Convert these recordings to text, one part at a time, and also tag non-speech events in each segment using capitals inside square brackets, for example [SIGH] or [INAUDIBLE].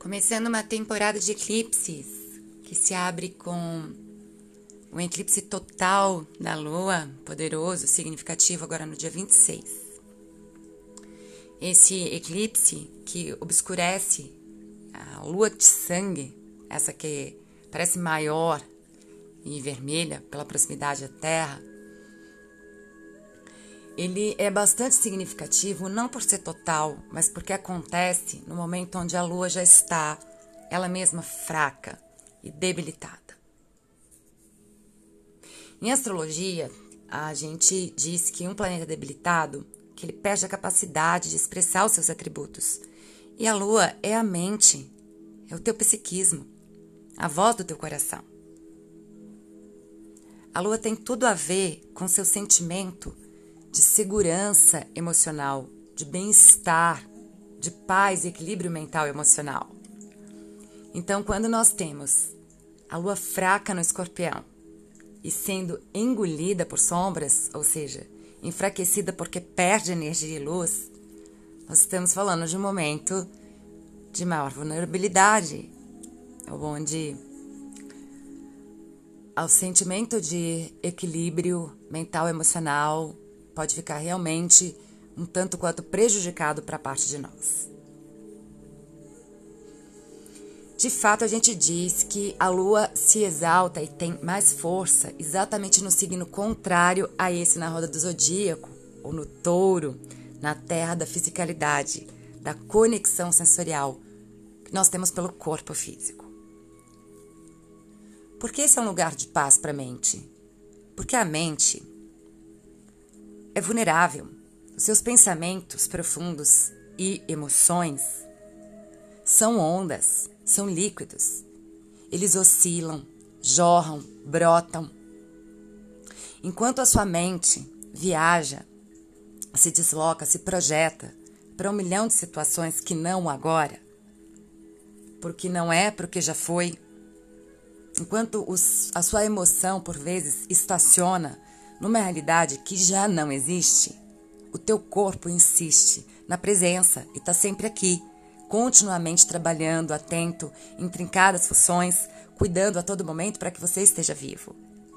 Começando uma temporada de eclipses que se abre com o eclipse total da Lua, poderoso, significativo, agora no dia 26. Esse eclipse que obscurece a lua de sangue, essa que parece maior e vermelha pela proximidade da Terra, ele é bastante significativo não por ser total, mas porque acontece no momento onde a lua já está ela mesma fraca e debilitada. Em astrologia, a gente diz que um planeta debilitado, que ele perde a capacidade de expressar os seus atributos. E a lua é a mente, é o teu psiquismo, a voz do teu coração. A lua tem tudo a ver com seu sentimento de segurança emocional, de bem-estar, de paz e equilíbrio mental e emocional. Então, quando nós temos a lua fraca no escorpião e sendo engolida por sombras, ou seja, enfraquecida porque perde energia e luz, nós estamos falando de um momento de maior vulnerabilidade, onde o sentimento de equilíbrio mental emocional pode ficar realmente um tanto quanto prejudicado para parte de nós. De fato, a gente diz que a lua se exalta e tem mais força exatamente no signo contrário a esse na roda do zodíaco, ou no touro, na terra da fisicalidade, da conexão sensorial que nós temos pelo corpo físico. Por que esse é um lugar de paz para a mente? Porque a mente é vulnerável. Os seus pensamentos profundos e emoções são ondas, são líquidos. Eles oscilam, jorram, brotam. Enquanto a sua mente viaja, se desloca, se projeta para um milhão de situações que não agora, porque não é, porque já foi. Enquanto os, a sua emoção, por vezes, estaciona numa realidade que já não existe, o teu corpo insiste na presença e está sempre aqui, continuamente trabalhando, atento, intrincadas funções, cuidando a todo momento para que você esteja vivo.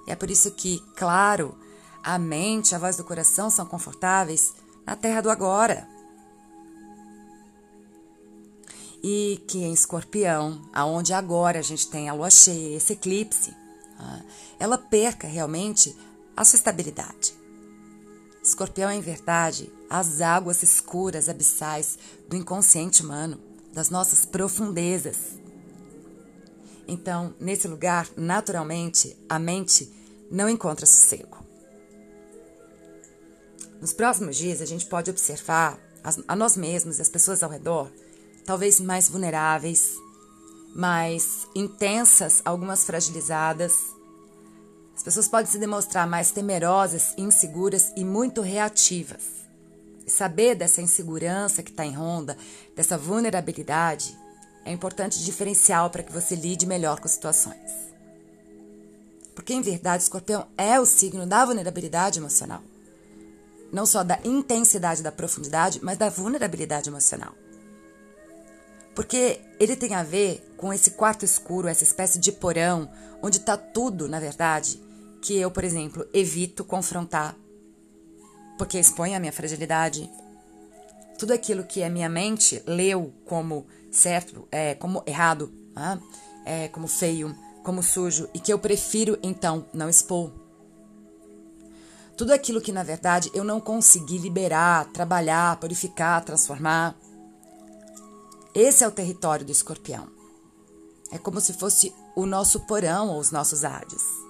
E é por isso que, claro, a mente, a voz do coração são confortáveis na terra do agora. E que em escorpião, aonde agora a gente tem a lua cheia, esse eclipse, ah, ela perca realmente a sua estabilidade. Escorpião é, em verdade, as águas escuras, abissais do inconsciente humano, das nossas profundezas. Então, nesse lugar, naturalmente, a mente não encontra sossego. Nos próximos dias, a gente pode observar a nós mesmos e as pessoas ao redor, talvez mais vulneráveis, mais intensas, algumas fragilizadas, as pessoas podem se demonstrar mais temerosas, inseguras e muito reativas. E saber dessa insegurança que está em ronda, dessa vulnerabilidade, é importante diferencial para que você lide melhor com situações. Porque, em verdade, o escorpião é o signo da vulnerabilidade emocional. Não só da intensidade da profundidade, mas da vulnerabilidade emocional. Porque ele tem a ver com esse quarto escuro, essa espécie de porão, onde está tudo, na verdade, que eu, por exemplo, evito confrontar, porque expõe a minha fragilidade. Tudo aquilo que a minha mente leu como certo, é, como errado, ah, é, como feio, como sujo, e que eu prefiro então não expor. Tudo aquilo que na verdade eu não consegui liberar, trabalhar, purificar, transformar. Esse é o território do escorpião. É como se fosse o nosso porão ou os nossos Hades.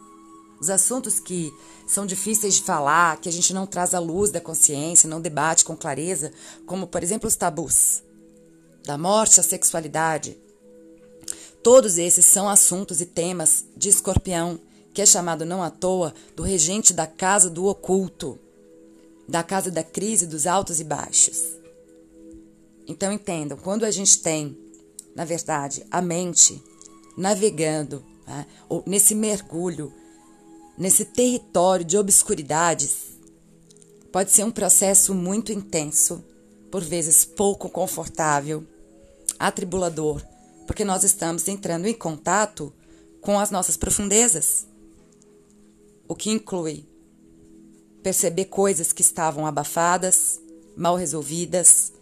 Os assuntos que são difíceis de falar, que a gente não traz à luz da consciência, não debate com clareza, como, por exemplo, os tabus da morte à sexualidade. Todos esses são assuntos e temas de escorpião, que é chamado não à toa do regente da casa do oculto, da casa da crise dos altos e baixos. Então entendam, quando a gente tem, na verdade, a mente navegando, né, nesse mergulho nesse território de obscuridades, pode ser um processo muito intenso, por vezes pouco confortável, atribulador, porque nós estamos entrando em contato com as nossas profundezas, o que inclui perceber coisas que estavam abafadas, mal resolvidas,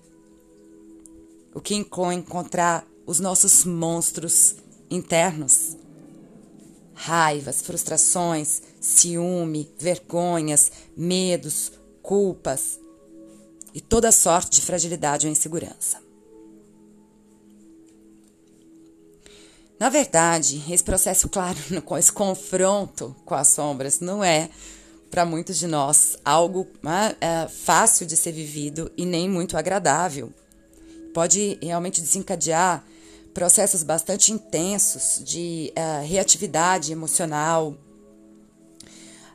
o que inclui encontrar os nossos monstros internos. Raivas, frustrações, ciúme, vergonhas, medos, culpas e toda sorte de fragilidade ou insegurança. Na verdade, esse processo, [LAUGHS] claro, esse confronto com as sombras não é para muitos de nós algo né, é, fácil de ser vivido e nem muito agradável. Pode realmente desencadear processos bastante intensos de uh, reatividade emocional,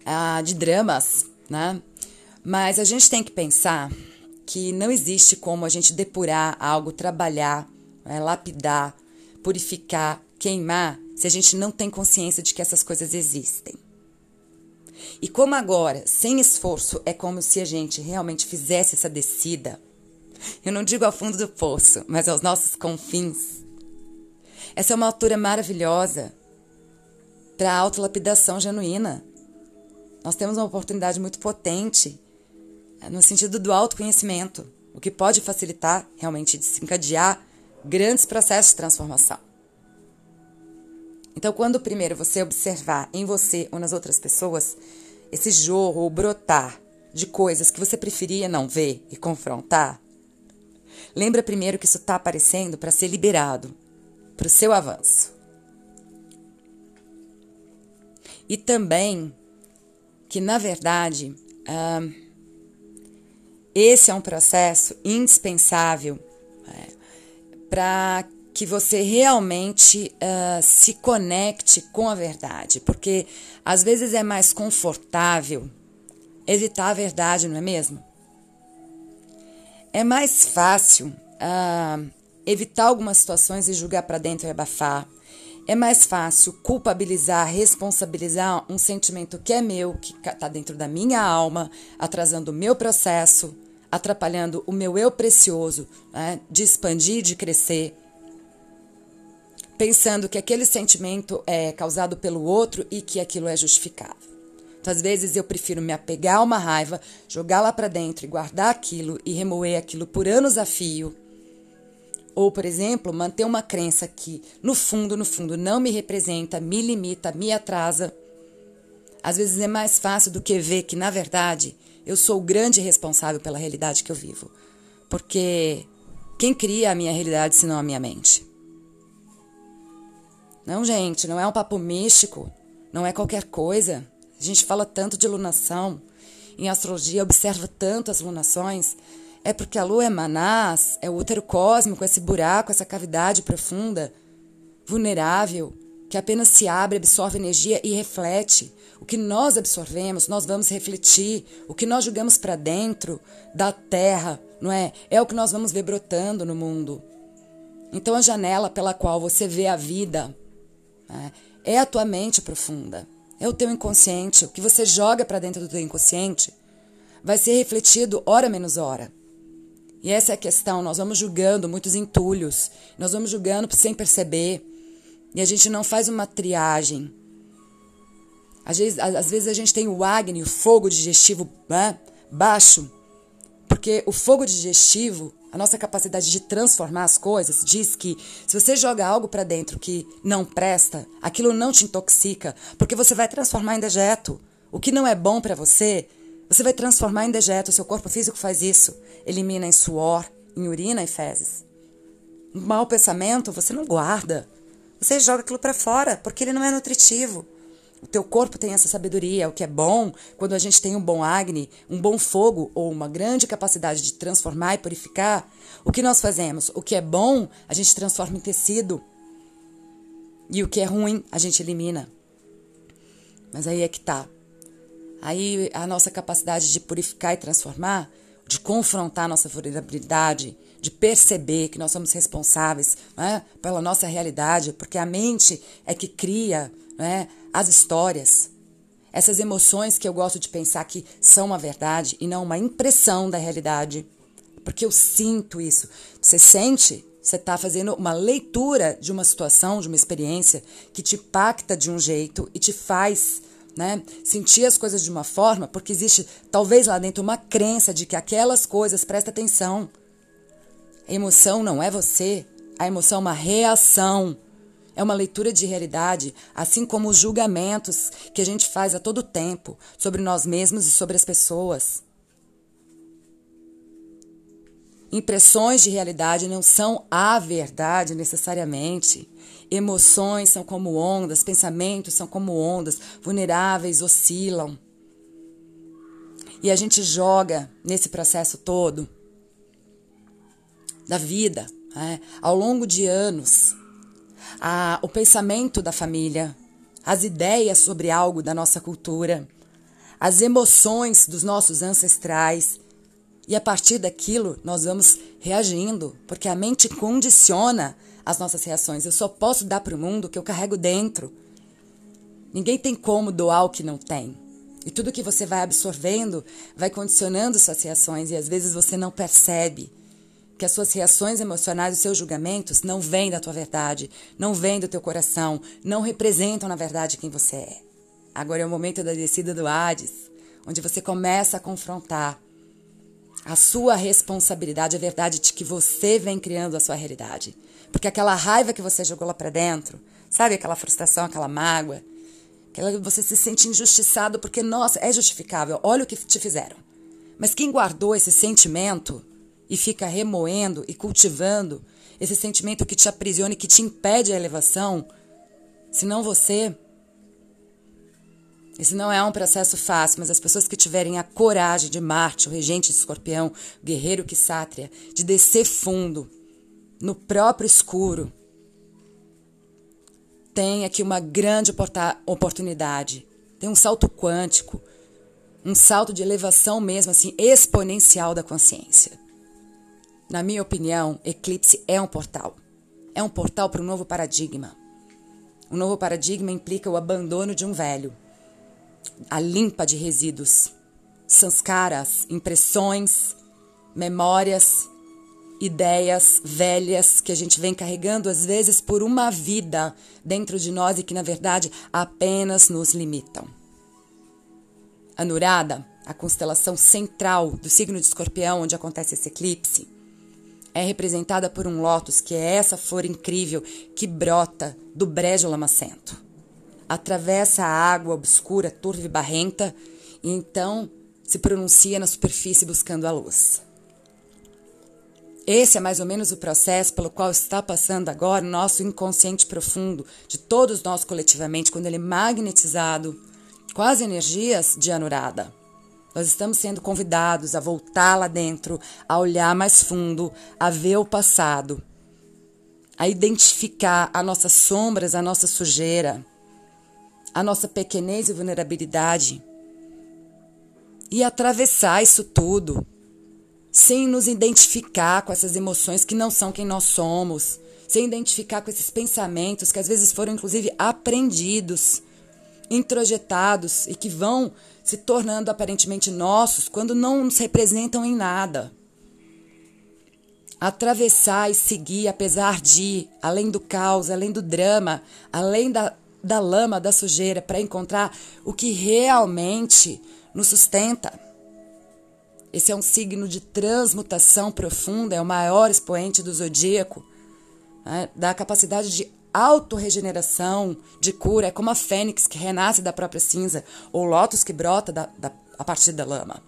uh, de dramas, né? Mas a gente tem que pensar que não existe como a gente depurar algo, trabalhar, né, lapidar, purificar, queimar, se a gente não tem consciência de que essas coisas existem. E como agora, sem esforço, é como se a gente realmente fizesse essa descida, eu não digo ao fundo do poço, mas aos nossos confins. Essa é uma altura maravilhosa para a autolapidação genuína. Nós temos uma oportunidade muito potente eh, no sentido do autoconhecimento, o que pode facilitar realmente desencadear grandes processos de transformação. Então, quando primeiro você observar em você ou nas outras pessoas esse jorro ou brotar de coisas que você preferia não ver e confrontar, lembra primeiro que isso está aparecendo para ser liberado, para o seu avanço. E também que, na verdade, uh, esse é um processo indispensável é, para que você realmente uh, se conecte com a verdade, porque às vezes é mais confortável evitar a verdade, não é mesmo? É mais fácil uh, evitar algumas situações e julgar para dentro e abafar. É mais fácil culpabilizar, responsabilizar um sentimento que é meu, que está dentro da minha alma, atrasando o meu processo, atrapalhando o meu eu precioso né, de expandir, de crescer pensando que aquele sentimento é causado pelo outro e que aquilo é justificável. Então, às vezes, eu prefiro me apegar a uma raiva, jogar lá para dentro e guardar aquilo e remoer aquilo por anos a fio. Ou, por exemplo, manter uma crença que, no fundo, no fundo, não me representa, me limita, me atrasa. Às vezes é mais fácil do que ver que, na verdade, eu sou o grande responsável pela realidade que eu vivo. Porque quem cria a minha realidade senão a minha mente? Não, gente, não é um papo místico, não é qualquer coisa. A gente fala tanto de lunação, em astrologia observa tanto as lunações, é porque a lua é manás, é o útero cósmico, esse buraco, essa cavidade profunda, vulnerável, que apenas se abre, absorve energia e reflete. O que nós absorvemos, nós vamos refletir. O que nós jogamos para dentro da terra, não é? É o que nós vamos ver brotando no mundo. Então a janela pela qual você vê a vida né? É a tua mente profunda, é o teu inconsciente. O que você joga para dentro do teu inconsciente vai ser refletido hora menos hora. E essa é a questão. Nós vamos julgando muitos entulhos, nós vamos julgando sem perceber, e a gente não faz uma triagem. Às vezes, às vezes a gente tem o Agni, o fogo digestivo né, baixo, porque o fogo digestivo a nossa capacidade de transformar as coisas diz que se você joga algo para dentro que não presta, aquilo não te intoxica, porque você vai transformar em dejeto. O que não é bom para você, você vai transformar em dejeto. Seu corpo físico faz isso. Elimina em suor, em urina e fezes. Um mau pensamento você não guarda. Você joga aquilo para fora, porque ele não é nutritivo. O teu corpo tem essa sabedoria, o que é bom, quando a gente tem um bom Agni, um bom fogo ou uma grande capacidade de transformar e purificar, o que nós fazemos? O que é bom, a gente transforma em tecido. E o que é ruim, a gente elimina. Mas aí é que tá. Aí a nossa capacidade de purificar e transformar, de confrontar nossa vulnerabilidade, de perceber que nós somos responsáveis né, pela nossa realidade, porque a mente é que cria né, as histórias, essas emoções que eu gosto de pensar que são uma verdade e não uma impressão da realidade. Porque eu sinto isso. Você sente? Você está fazendo uma leitura de uma situação, de uma experiência que te impacta de um jeito e te faz né, sentir as coisas de uma forma, porque existe talvez lá dentro uma crença de que aquelas coisas, presta atenção. A emoção não é você, a emoção é uma reação. É uma leitura de realidade, assim como os julgamentos que a gente faz a todo tempo sobre nós mesmos e sobre as pessoas. Impressões de realidade não são a verdade necessariamente. Emoções são como ondas, pensamentos são como ondas, vulneráveis, oscilam. E a gente joga nesse processo todo da vida, né, ao longo de anos, a, o pensamento da família, as ideias sobre algo da nossa cultura, as emoções dos nossos ancestrais e a partir daquilo, nós vamos reagindo, porque a mente condiciona as nossas reações. Eu só posso dar para o mundo o que eu carrego dentro. Ninguém tem como doar o que não tem. E tudo que você vai absorvendo vai condicionando suas reações e às vezes você não percebe que as suas reações emocionais, os seus julgamentos não vêm da tua verdade, não vêm do teu coração, não representam na verdade quem você é. Agora é o momento da descida do Hades, onde você começa a confrontar a sua responsabilidade, a verdade de que você vem criando a sua realidade. Porque aquela raiva que você jogou lá para dentro, sabe aquela frustração, aquela mágoa, aquela você se sente injustiçado porque nossa, é justificável. Olha o que te fizeram. Mas quem guardou esse sentimento e fica remoendo e cultivando esse sentimento que te aprisiona e que te impede a elevação, se não você, esse não é um processo fácil, mas as pessoas que tiverem a coragem de Marte, o regente de escorpião, o guerreiro que sátria, de descer fundo, no próprio escuro, tem aqui uma grande oportunidade. Tem um salto quântico, um salto de elevação mesmo, assim, exponencial da consciência. Na minha opinião, eclipse é um portal. É um portal para um novo paradigma. Um novo paradigma implica o abandono de um velho a limpa de resíduos, sanskaras, impressões, memórias, ideias velhas que a gente vem carregando às vezes por uma vida dentro de nós e que na verdade apenas nos limitam. Anurada, a constelação central do signo de Escorpião, onde acontece esse eclipse, é representada por um lótus que é essa flor incrível que brota do brejo lamacento atravessa a água obscura, turva e barrenta, e então se pronuncia na superfície buscando a luz. Esse é mais ou menos o processo pelo qual está passando agora o nosso inconsciente profundo, de todos nós coletivamente, quando ele é magnetizado com as energias de Anurada. Nós estamos sendo convidados a voltar lá dentro, a olhar mais fundo, a ver o passado, a identificar as nossas sombras, a nossa sujeira a nossa pequenez e vulnerabilidade e atravessar isso tudo sem nos identificar com essas emoções que não são quem nós somos, sem identificar com esses pensamentos que às vezes foram inclusive aprendidos, introjetados e que vão se tornando aparentemente nossos quando não nos representam em nada. Atravessar e seguir apesar de, além do caos, além do drama, além da da lama, da sujeira, para encontrar o que realmente nos sustenta. Esse é um signo de transmutação profunda, é o maior expoente do zodíaco, né? da capacidade de autorregeneração, de cura. É como a fênix que renasce da própria cinza, ou o lótus que brota da, da, a partir da lama.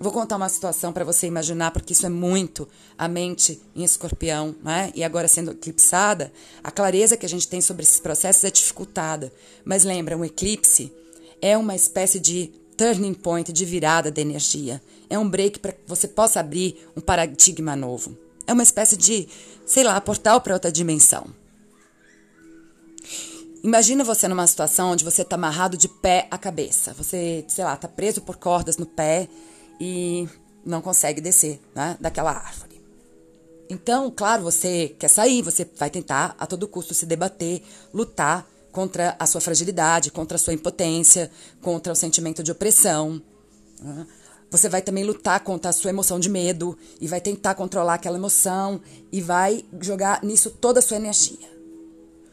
Vou contar uma situação para você imaginar, porque isso é muito a mente em escorpião, né? E agora sendo eclipsada, a clareza que a gente tem sobre esses processos é dificultada. Mas lembra, um eclipse é uma espécie de turning point, de virada da energia. É um break para que você possa abrir um paradigma novo. É uma espécie de, sei lá, portal para outra dimensão. Imagina você numa situação onde você está amarrado de pé à cabeça. Você, sei lá, está preso por cordas no pé e não consegue descer né, daquela árvore. Então, claro, você quer sair, você vai tentar a todo custo se debater, lutar contra a sua fragilidade, contra a sua impotência, contra o sentimento de opressão. Né? você vai também lutar contra a sua emoção de medo e vai tentar controlar aquela emoção e vai jogar nisso toda a sua energia.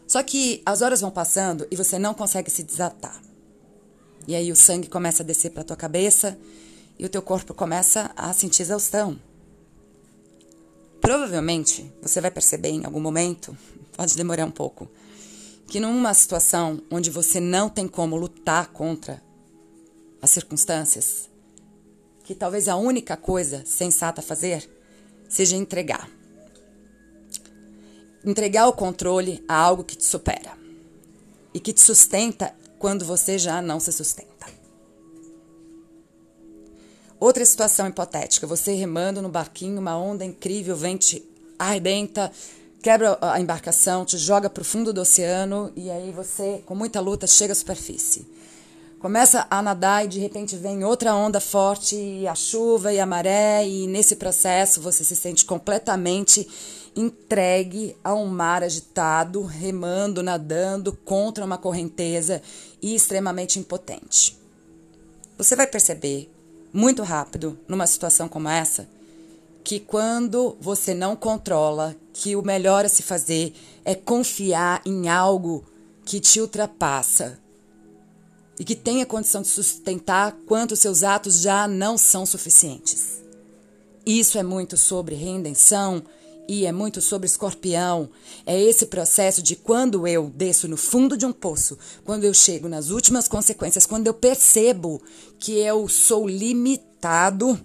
Só que as horas vão passando e você não consegue se desatar. E aí o sangue começa a descer para tua cabeça e o teu corpo começa a sentir exaustão. Provavelmente você vai perceber em algum momento, [LAUGHS] pode demorar um pouco, que numa situação onde você não tem como lutar contra as circunstâncias, que talvez a única coisa sensata a fazer seja entregar. Entregar o controle a algo que te supera e que te sustenta quando você já não se sustenta. Outra situação hipotética, você remando no barquinho, uma onda incrível, vem te arrebenta, quebra a embarcação, te joga para o fundo do oceano e aí você, com muita luta, chega à superfície começa a nadar e de repente vem outra onda forte, e a chuva e a maré, e nesse processo você se sente completamente entregue a um mar agitado, remando, nadando contra uma correnteza e extremamente impotente. Você vai perceber muito rápido, numa situação como essa, que quando você não controla, que o melhor a se fazer é confiar em algo que te ultrapassa, e que tenha condição de sustentar quanto seus atos já não são suficientes. Isso é muito sobre redenção e é muito sobre escorpião. É esse processo de quando eu desço no fundo de um poço, quando eu chego nas últimas consequências, quando eu percebo que eu sou limitado.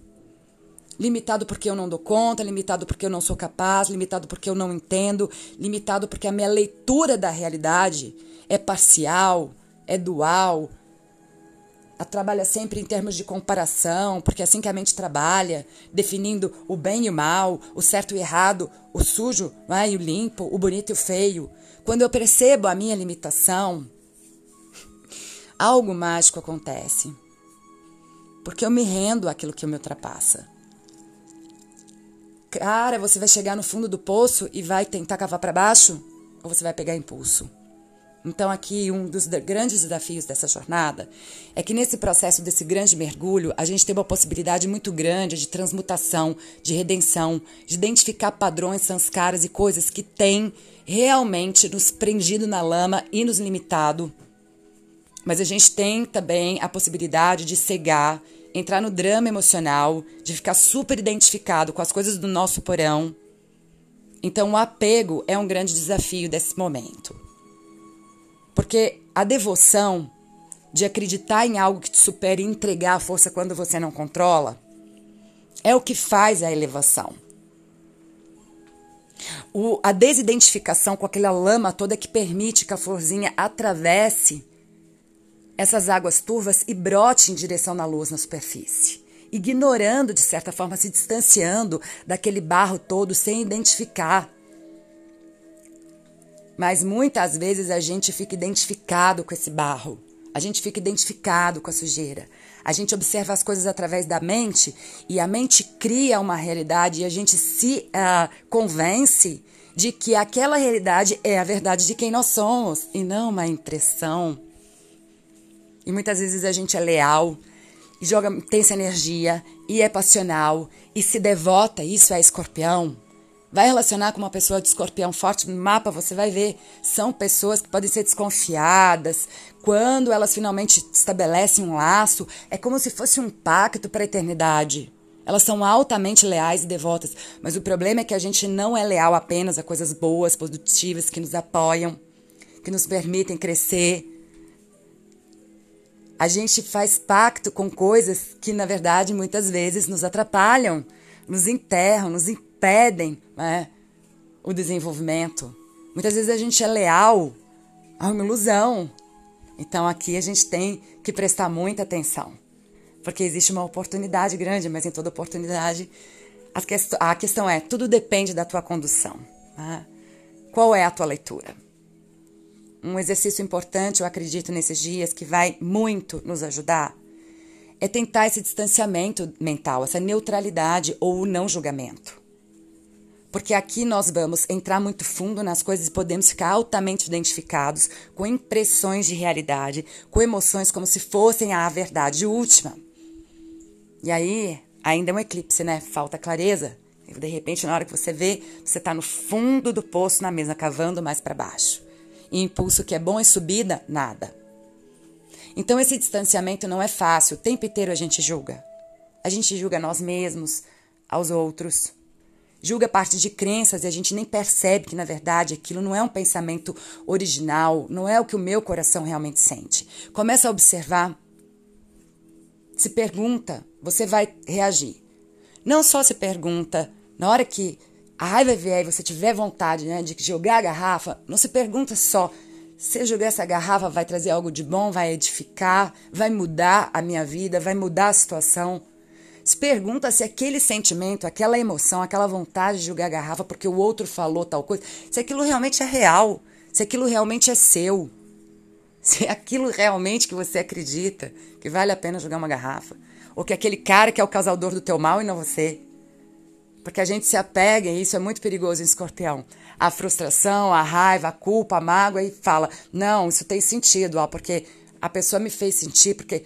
Limitado porque eu não dou conta, limitado porque eu não sou capaz, limitado porque eu não entendo, limitado porque a minha leitura da realidade é parcial, é dual, a trabalha sempre em termos de comparação, porque é assim que a mente trabalha, definindo o bem e o mal, o certo e o errado, o sujo é? e o limpo, o bonito e o feio. Quando eu percebo a minha limitação, algo mágico acontece. Porque eu me rendo àquilo que me ultrapassa. Cara, você vai chegar no fundo do poço e vai tentar cavar para baixo? Ou você vai pegar impulso? Então, aqui, um dos grandes desafios dessa jornada é que nesse processo desse grande mergulho, a gente tem uma possibilidade muito grande de transmutação, de redenção, de identificar padrões, sanskaras e coisas que têm realmente nos prendido na lama e nos limitado. Mas a gente tem também a possibilidade de cegar, entrar no drama emocional, de ficar super identificado com as coisas do nosso porão. Então, o apego é um grande desafio desse momento. Porque a devoção de acreditar em algo que te supera e entregar a força quando você não controla é o que faz a elevação. O, a desidentificação com aquela lama toda que permite que a florzinha atravesse essas águas turvas e brote em direção da luz na superfície, ignorando, de certa forma, se distanciando daquele barro todo sem identificar mas muitas vezes a gente fica identificado com esse barro, a gente fica identificado com a sujeira. A gente observa as coisas através da mente e a mente cria uma realidade e a gente se uh, convence de que aquela realidade é a verdade de quem nós somos e não uma impressão. E muitas vezes a gente é leal e joga intensa energia e é passional e se devota, isso é escorpião vai relacionar com uma pessoa de escorpião forte no mapa, você vai ver, são pessoas que podem ser desconfiadas. Quando elas finalmente estabelecem um laço, é como se fosse um pacto para a eternidade. Elas são altamente leais e devotas, mas o problema é que a gente não é leal apenas a coisas boas, positivas, que nos apoiam, que nos permitem crescer. A gente faz pacto com coisas que, na verdade, muitas vezes nos atrapalham, nos enterram, nos impedem né, o desenvolvimento. Muitas vezes a gente é leal a uma ilusão. Então aqui a gente tem que prestar muita atenção. Porque existe uma oportunidade grande, mas em toda oportunidade a, quest a questão é: tudo depende da tua condução. Né? Qual é a tua leitura? Um exercício importante, eu acredito, nesses dias, que vai muito nos ajudar, é tentar esse distanciamento mental, essa neutralidade ou o não julgamento porque aqui nós vamos entrar muito fundo nas coisas e podemos ficar altamente identificados com impressões de realidade, com emoções como se fossem a verdade última. E aí, ainda é um eclipse, né? Falta clareza. De repente, na hora que você vê, você está no fundo do poço na mesa, cavando mais para baixo. E impulso que é bom e subida, nada. Então, esse distanciamento não é fácil. O tempo inteiro a gente julga. A gente julga nós mesmos, aos outros. Julga parte de crenças e a gente nem percebe que, na verdade, aquilo não é um pensamento original, não é o que o meu coração realmente sente. Começa a observar. Se pergunta, você vai reagir. Não só se pergunta, na hora que a raiva vier e você tiver vontade né, de jogar a garrafa, não se pergunta só se eu jogar essa garrafa vai trazer algo de bom, vai edificar, vai mudar a minha vida, vai mudar a situação. Se pergunta se aquele sentimento, aquela emoção, aquela vontade de jogar a garrafa porque o outro falou tal coisa, se aquilo realmente é real, se aquilo realmente é seu, se é aquilo realmente que você acredita que vale a pena jogar uma garrafa. Ou que aquele cara que é o causador do teu mal e não você. Porque a gente se apega, e isso é muito perigoso em escorpião, a frustração, a raiva, a culpa, a mágoa, e fala: não, isso tem sentido, ó, porque a pessoa me fez sentir, porque.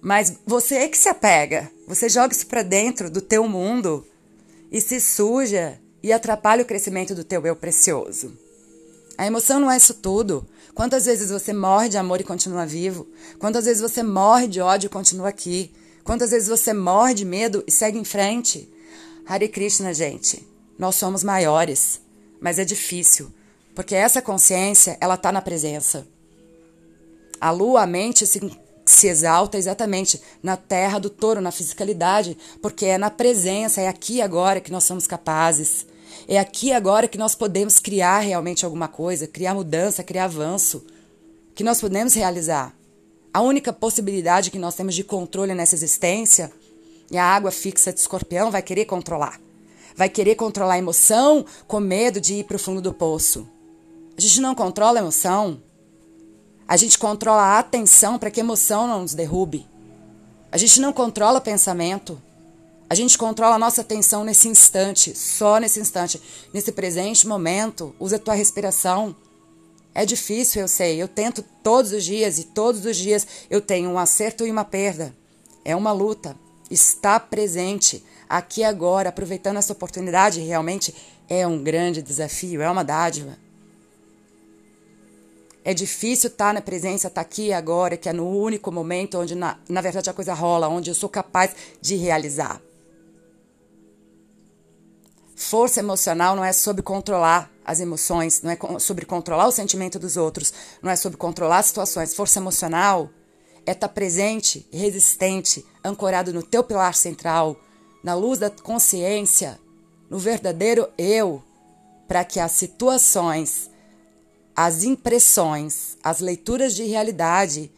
Mas você é que se apega, você joga isso para dentro do teu mundo e se suja e atrapalha o crescimento do teu eu precioso. A emoção não é isso tudo. Quantas vezes você morre de amor e continua vivo? Quantas vezes você morre de ódio e continua aqui? Quantas vezes você morre de medo e segue em frente? Hare Krishna, gente. Nós somos maiores, mas é difícil, porque essa consciência, ela está na presença. A lua, a mente se, se exalta exatamente na terra do touro, na fisicalidade, porque é na presença, é aqui agora que nós somos capazes. É aqui agora que nós podemos criar realmente alguma coisa, criar mudança, criar avanço, que nós podemos realizar. A única possibilidade que nós temos de controle nessa existência e a água fixa de escorpião vai querer controlar. Vai querer controlar a emoção com medo de ir para o fundo do poço. A gente não controla a emoção. A gente controla a atenção para que a emoção não nos derrube. A gente não controla o pensamento. A gente controla a nossa atenção nesse instante, só nesse instante, nesse presente momento. Usa a tua respiração. É difícil, eu sei. Eu tento todos os dias e todos os dias eu tenho um acerto e uma perda. É uma luta. Está presente aqui agora, aproveitando essa oportunidade, realmente é um grande desafio, é uma dádiva. É difícil estar na presença, estar aqui agora, que é no único momento onde, na, na verdade, a coisa rola, onde eu sou capaz de realizar. Força emocional não é sobre controlar as emoções, não é sobre controlar o sentimento dos outros, não é sobre controlar as situações. Força emocional é estar tá presente, resistente, ancorado no teu pilar central, na luz da consciência, no verdadeiro eu, para que as situações, as impressões, as leituras de realidade,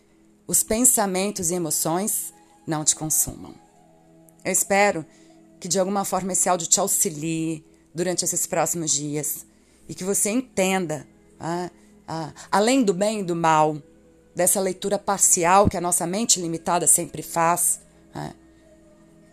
os pensamentos e emoções não te consumam. Eu espero que de alguma forma esse áudio te auxilie durante esses próximos dias e que você entenda, ah, ah, além do bem e do mal, dessa leitura parcial que a nossa mente limitada sempre faz, ah,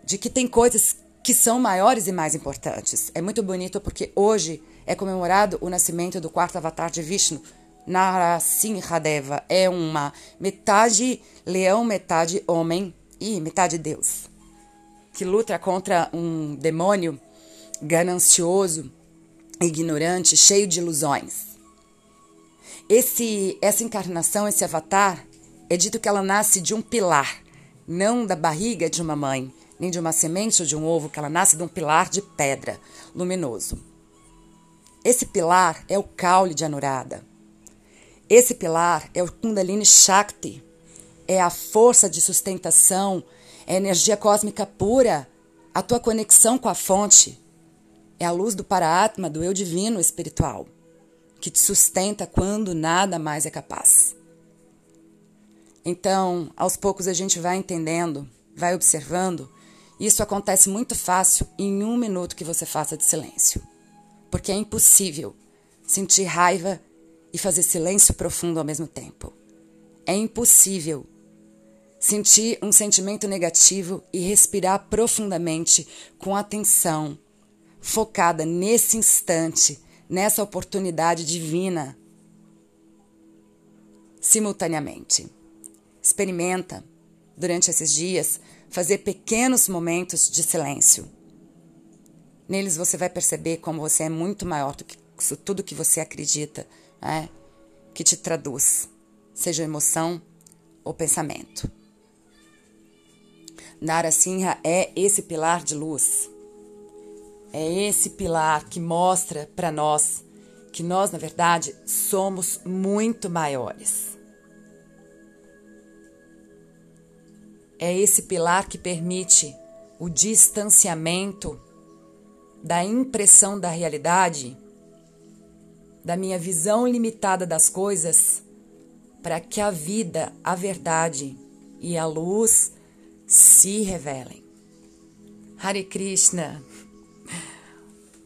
de que tem coisas que são maiores e mais importantes. É muito bonito porque hoje é comemorado o nascimento do quarto avatar de Vishnu, Narasimhadeva. É uma metade leão, metade homem e metade Deus, que luta contra um demônio ganancioso ignorante, cheio de ilusões. Esse, essa encarnação, esse avatar, é dito que ela nasce de um pilar, não da barriga de uma mãe, nem de uma semente ou de um ovo, que ela nasce de um pilar de pedra luminoso. Esse pilar é o caule de Anurada. Esse pilar é o Kundalini Shakti, é a força de sustentação, é a energia cósmica pura, a tua conexão com a fonte, é a luz do Paraatma, do eu divino espiritual, que te sustenta quando nada mais é capaz. Então, aos poucos a gente vai entendendo, vai observando. Isso acontece muito fácil em um minuto que você faça de silêncio. Porque é impossível sentir raiva e fazer silêncio profundo ao mesmo tempo. É impossível sentir um sentimento negativo e respirar profundamente com atenção focada nesse instante, nessa oportunidade divina, simultaneamente. Experimenta durante esses dias fazer pequenos momentos de silêncio. Neles você vai perceber como você é muito maior do que tudo que você acredita, né? que te traduz, seja emoção ou pensamento. Nara Sinha é esse pilar de luz. É esse pilar que mostra para nós que nós, na verdade, somos muito maiores. É esse pilar que permite o distanciamento da impressão da realidade, da minha visão limitada das coisas, para que a vida, a verdade e a luz se revelem. Hare Krishna,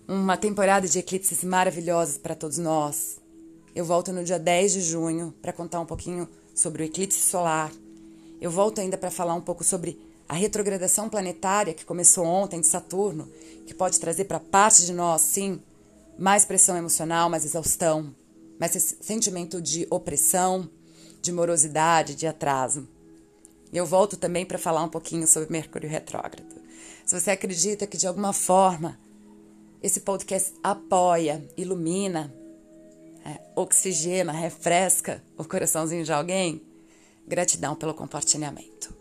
uma temporada de eclipses maravilhosos para todos nós. Eu volto no dia 10 de junho para contar um pouquinho sobre o eclipse solar eu volto ainda para falar um pouco sobre a retrogradação planetária que começou ontem de Saturno, que pode trazer para parte de nós, sim, mais pressão emocional, mais exaustão, mais sentimento de opressão, de morosidade, de atraso. Eu volto também para falar um pouquinho sobre Mercúrio retrógrado. Se você acredita que de alguma forma esse podcast apoia, ilumina, é, oxigena, refresca o coraçãozinho de alguém, Gratidão pelo compartilhamento.